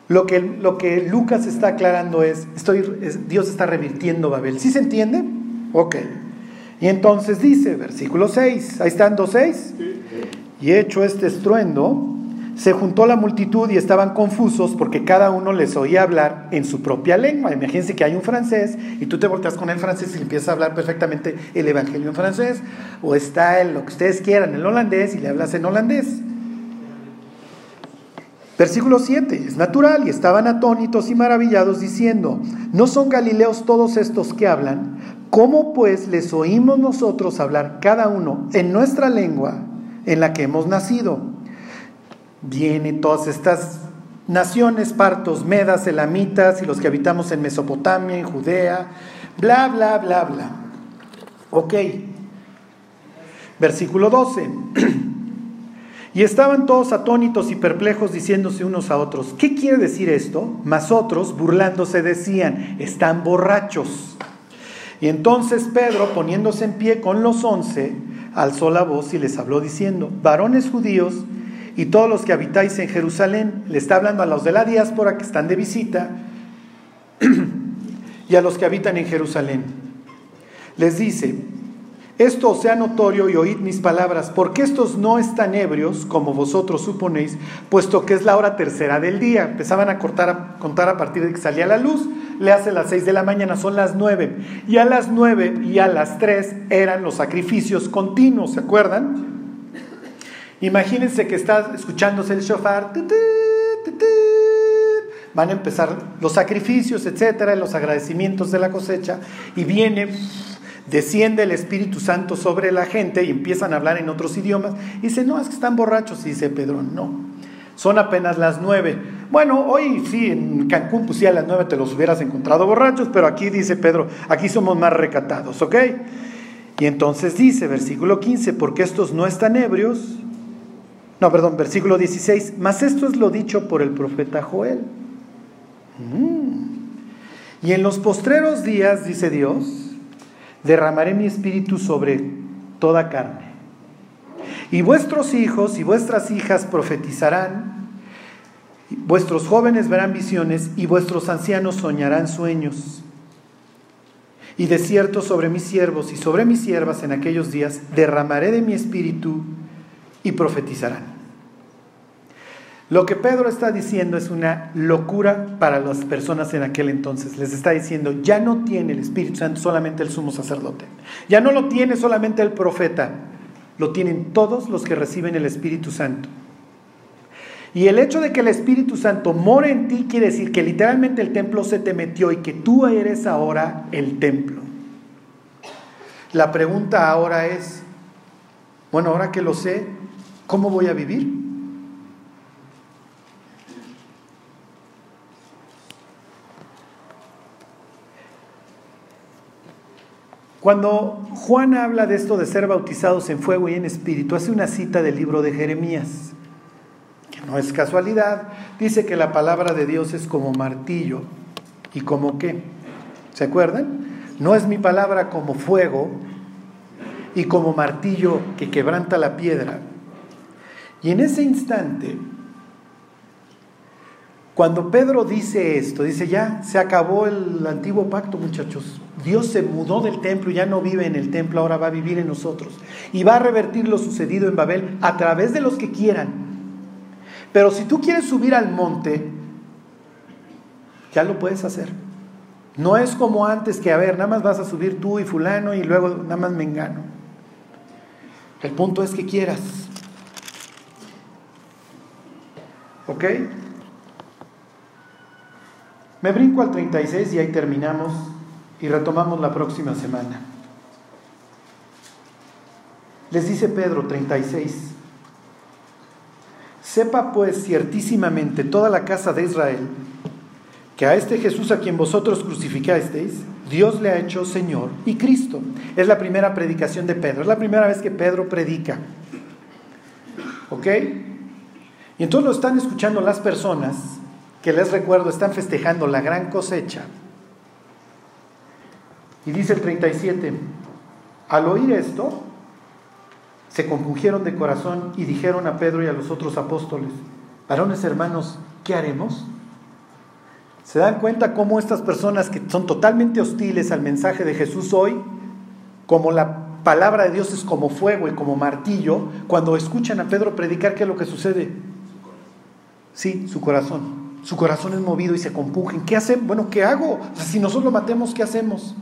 Lo que, lo que Lucas está aclarando es, estoy, Dios está revirtiendo Babel. ¿Sí se entiende? Ok. Y entonces dice, versículo 6, ahí están 2.6. Y hecho este estruendo, se juntó la multitud y estaban confusos porque cada uno les oía hablar en su propia lengua. Imagínense que hay un francés y tú te volteas con el francés y empiezas a hablar perfectamente el evangelio en francés. O está en lo que ustedes quieran, el holandés y le hablas en holandés. Versículo 7, es natural y estaban atónitos y maravillados diciendo, ¿no son galileos todos estos que hablan? ¿Cómo pues les oímos nosotros hablar cada uno en nuestra lengua en la que hemos nacido? vienen todas estas naciones, partos, medas, elamitas y los que habitamos en Mesopotamia, en Judea, bla, bla, bla, bla. Ok. Versículo 12. Y estaban todos atónitos y perplejos diciéndose unos a otros, ¿qué quiere decir esto? Mas otros, burlándose, decían, están borrachos. Y entonces Pedro, poniéndose en pie con los once, alzó la voz y les habló diciendo, varones judíos, y todos los que habitáis en Jerusalén, le está hablando a los de la diáspora que están de visita y a los que habitan en Jerusalén. Les dice, esto sea notorio y oíd mis palabras, porque estos no están ebrios, como vosotros suponéis, puesto que es la hora tercera del día. Empezaban a, cortar, a contar a partir de que salía la luz, le hace las seis de la mañana, son las nueve. Y a las nueve y a las tres eran los sacrificios continuos, ¿se acuerdan? Imagínense que está escuchándose el shofar. Van a empezar los sacrificios, etcétera, los agradecimientos de la cosecha. Y viene, desciende el Espíritu Santo sobre la gente y empiezan a hablar en otros idiomas. Y dice, no, es que están borrachos. Y dice Pedro, no, son apenas las nueve. Bueno, hoy sí, en Cancún, pues sí, a las nueve te los hubieras encontrado borrachos, pero aquí dice Pedro, aquí somos más recatados, ¿ok? Y entonces dice, versículo 15, porque estos no están ebrios. No, perdón, versículo 16, mas esto es lo dicho por el profeta Joel. Mm. Y en los postreros días, dice Dios, derramaré mi espíritu sobre toda carne. Y vuestros hijos y vuestras hijas profetizarán, vuestros jóvenes verán visiones y vuestros ancianos soñarán sueños. Y de cierto sobre mis siervos y sobre mis siervas en aquellos días derramaré de mi espíritu y profetizarán. Lo que Pedro está diciendo es una locura para las personas en aquel entonces. Les está diciendo, ya no tiene el Espíritu Santo solamente el sumo sacerdote. Ya no lo tiene solamente el profeta. Lo tienen todos los que reciben el Espíritu Santo. Y el hecho de que el Espíritu Santo more en ti quiere decir que literalmente el templo se te metió y que tú eres ahora el templo. La pregunta ahora es, bueno, ahora que lo sé, ¿cómo voy a vivir? Cuando Juan habla de esto de ser bautizados en fuego y en espíritu, hace una cita del libro de Jeremías, no es casualidad, dice que la palabra de Dios es como martillo y como qué. ¿Se acuerdan? No es mi palabra como fuego y como martillo que quebranta la piedra. Y en ese instante, cuando Pedro dice esto, dice ya, se acabó el antiguo pacto muchachos, Dios se mudó del templo, ya no vive en el templo, ahora va a vivir en nosotros. Y va a revertir lo sucedido en Babel a través de los que quieran. Pero si tú quieres subir al monte, ya lo puedes hacer. No es como antes que, a ver, nada más vas a subir tú y fulano y luego nada más me engano. El punto es que quieras. ¿Ok? Me brinco al 36 y ahí terminamos y retomamos la próxima semana. Les dice Pedro 36, sepa pues ciertísimamente toda la casa de Israel que a este Jesús a quien vosotros crucificasteis, Dios le ha hecho Señor y Cristo. Es la primera predicación de Pedro, es la primera vez que Pedro predica. ¿Ok? Y entonces lo están escuchando las personas que les recuerdo están festejando la gran cosecha y dice el 37, al oír esto, se compungieron de corazón y dijeron a Pedro y a los otros apóstoles, varones hermanos, ¿qué haremos? ¿Se dan cuenta cómo estas personas que son totalmente hostiles al mensaje de Jesús hoy, como la palabra de Dios es como fuego y como martillo, cuando escuchan a Pedro predicar, ¿qué es lo que sucede? Sí, su corazón. Su corazón es movido y se compujen. ¿Qué hacen? Bueno, ¿qué hago? si nosotros lo matemos, ¿qué hacemos?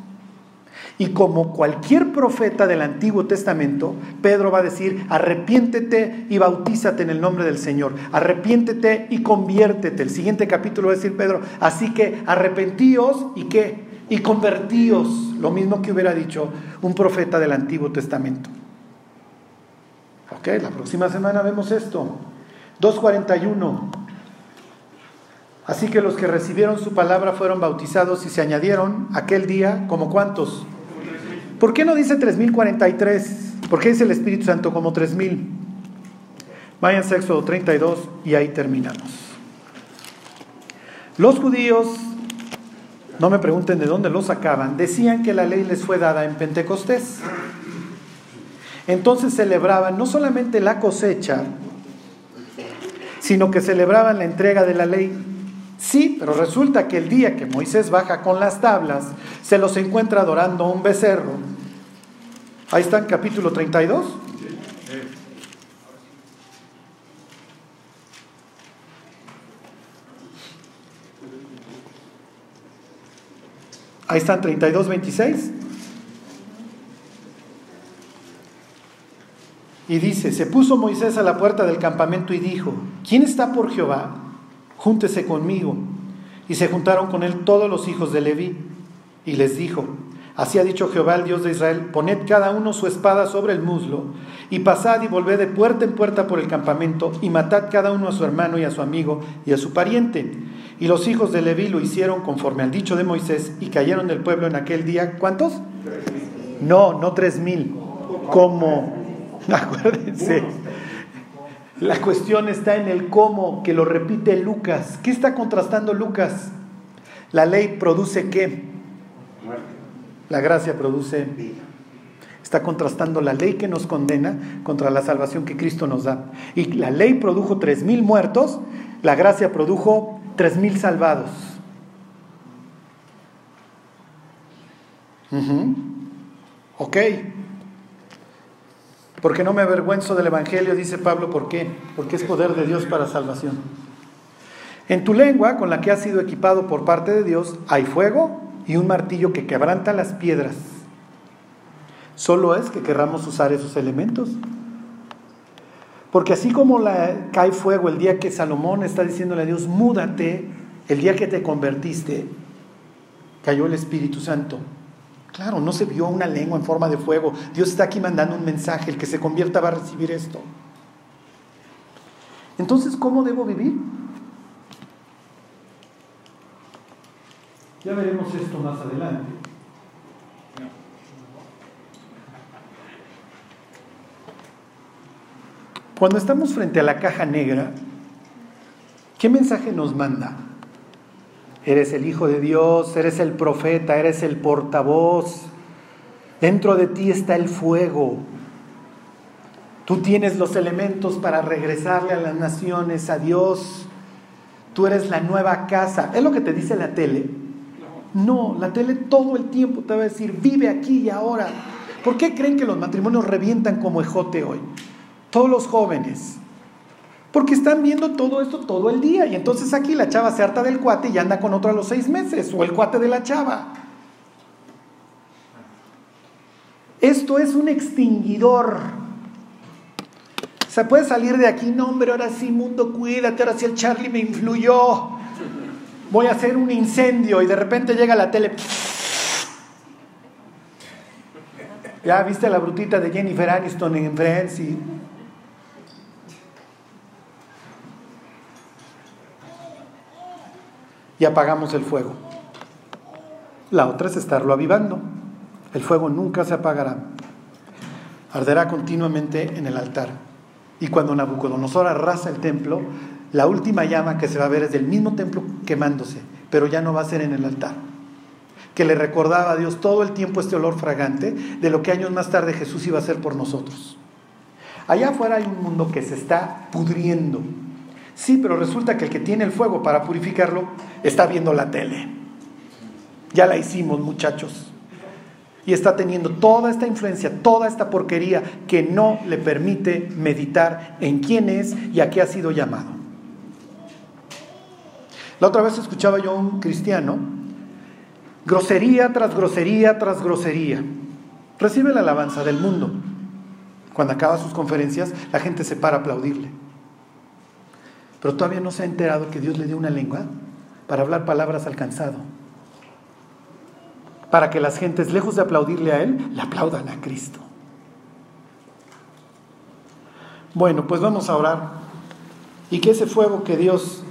Y como cualquier profeta del Antiguo Testamento, Pedro va a decir, arrepiéntete y bautízate en el nombre del Señor, arrepiéntete y conviértete. El siguiente capítulo va a decir Pedro, así que arrepentíos y qué, y convertíos, lo mismo que hubiera dicho un profeta del Antiguo Testamento. Ok, la próxima semana vemos esto. 241. Así que los que recibieron su palabra fueron bautizados y se añadieron aquel día como cuántos? ¿Por qué no dice 3043? ¿Por qué dice el Espíritu Santo como 3000? Vayan a Éxodo 32 y ahí terminamos. Los judíos, no me pregunten de dónde lo sacaban, decían que la ley les fue dada en Pentecostés. Entonces celebraban no solamente la cosecha, sino que celebraban la entrega de la ley. Sí, pero resulta que el día que Moisés baja con las tablas, se los encuentra adorando a un becerro. Ahí está en capítulo 32. Ahí están 32, 26. Y dice, se puso Moisés a la puerta del campamento y dijo, ¿quién está por Jehová? Júntese conmigo. Y se juntaron con él todos los hijos de Leví. Y les dijo, así ha dicho Jehová el Dios de Israel, poned cada uno su espada sobre el muslo, y pasad y volved de puerta en puerta por el campamento, y matad cada uno a su hermano y a su amigo y a su pariente. Y los hijos de Leví lo hicieron conforme al dicho de Moisés, y cayeron del pueblo en aquel día, ¿cuántos? No, no tres mil, como Acuérdense. La cuestión está en el cómo, que lo repite Lucas. ¿Qué está contrastando Lucas? La ley produce qué? La gracia produce Está contrastando la ley que nos condena contra la salvación que Cristo nos da. Y la ley produjo tres mil muertos, la gracia produjo tres mil salvados. Ok. Porque no me avergüenzo del Evangelio, dice Pablo, ¿por qué? Porque es poder de Dios para salvación. En tu lengua, con la que has sido equipado por parte de Dios, hay fuego y un martillo que quebranta las piedras. Solo es que querramos usar esos elementos. Porque así como cae fuego el día que Salomón está diciéndole a Dios, múdate, el día que te convertiste, cayó el Espíritu Santo. Claro, no se vio una lengua en forma de fuego. Dios está aquí mandando un mensaje. El que se convierta va a recibir esto. Entonces, ¿cómo debo vivir? Ya veremos esto más adelante. Cuando estamos frente a la caja negra, ¿qué mensaje nos manda? Eres el Hijo de Dios, eres el profeta, eres el portavoz. Dentro de ti está el fuego. Tú tienes los elementos para regresarle a las naciones, a Dios. Tú eres la nueva casa. ¿Es lo que te dice la tele? No, la tele todo el tiempo te va a decir, vive aquí y ahora. ¿Por qué creen que los matrimonios revientan como ejote hoy? Todos los jóvenes, porque están viendo todo esto todo el día. Y entonces aquí la chava se harta del cuate y anda con otro a los seis meses. O el cuate de la chava. Esto es un extinguidor. Se puede salir de aquí, no hombre, ahora sí, mundo, cuídate, ahora sí el Charlie me influyó. Voy a hacer un incendio y de repente llega la tele. Ya viste la brutita de Jennifer Aniston en Friends y y apagamos el fuego. La otra es estarlo avivando. El fuego nunca se apagará. Arderá continuamente en el altar. Y cuando Nabucodonosor arrasa el templo, la última llama que se va a ver es del mismo templo quemándose, pero ya no va a ser en el altar. Que le recordaba a Dios todo el tiempo este olor fragante de lo que años más tarde Jesús iba a hacer por nosotros. Allá afuera hay un mundo que se está pudriendo, Sí, pero resulta que el que tiene el fuego para purificarlo está viendo la tele. Ya la hicimos, muchachos. Y está teniendo toda esta influencia, toda esta porquería que no le permite meditar en quién es y a qué ha sido llamado. La otra vez escuchaba yo a un cristiano, grosería tras grosería tras grosería. Recibe la alabanza del mundo. Cuando acaba sus conferencias, la gente se para a aplaudirle pero todavía no se ha enterado que Dios le dio una lengua para hablar palabras alcanzado. Para que las gentes, lejos de aplaudirle a Él, le aplaudan a Cristo. Bueno, pues vamos a orar. Y que ese fuego que Dios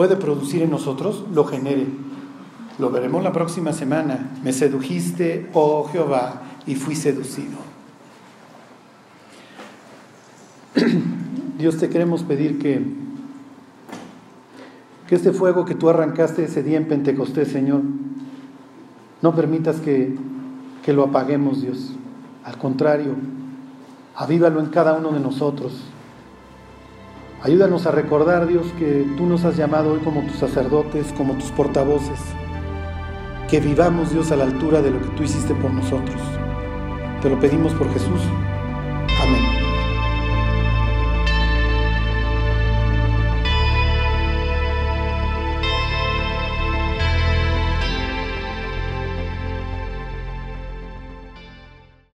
puede producir en nosotros lo genere. Lo veremos la próxima semana. Me sedujiste, oh Jehová, y fui seducido. Dios te queremos pedir que, que este fuego que tú arrancaste ese día en Pentecostés, Señor, no permitas que, que lo apaguemos, Dios. Al contrario, avívalo en cada uno de nosotros. Ayúdanos a recordar, Dios, que tú nos has llamado hoy como tus sacerdotes, como tus portavoces. Que vivamos, Dios, a la altura de lo que tú hiciste por nosotros. Te lo pedimos por Jesús.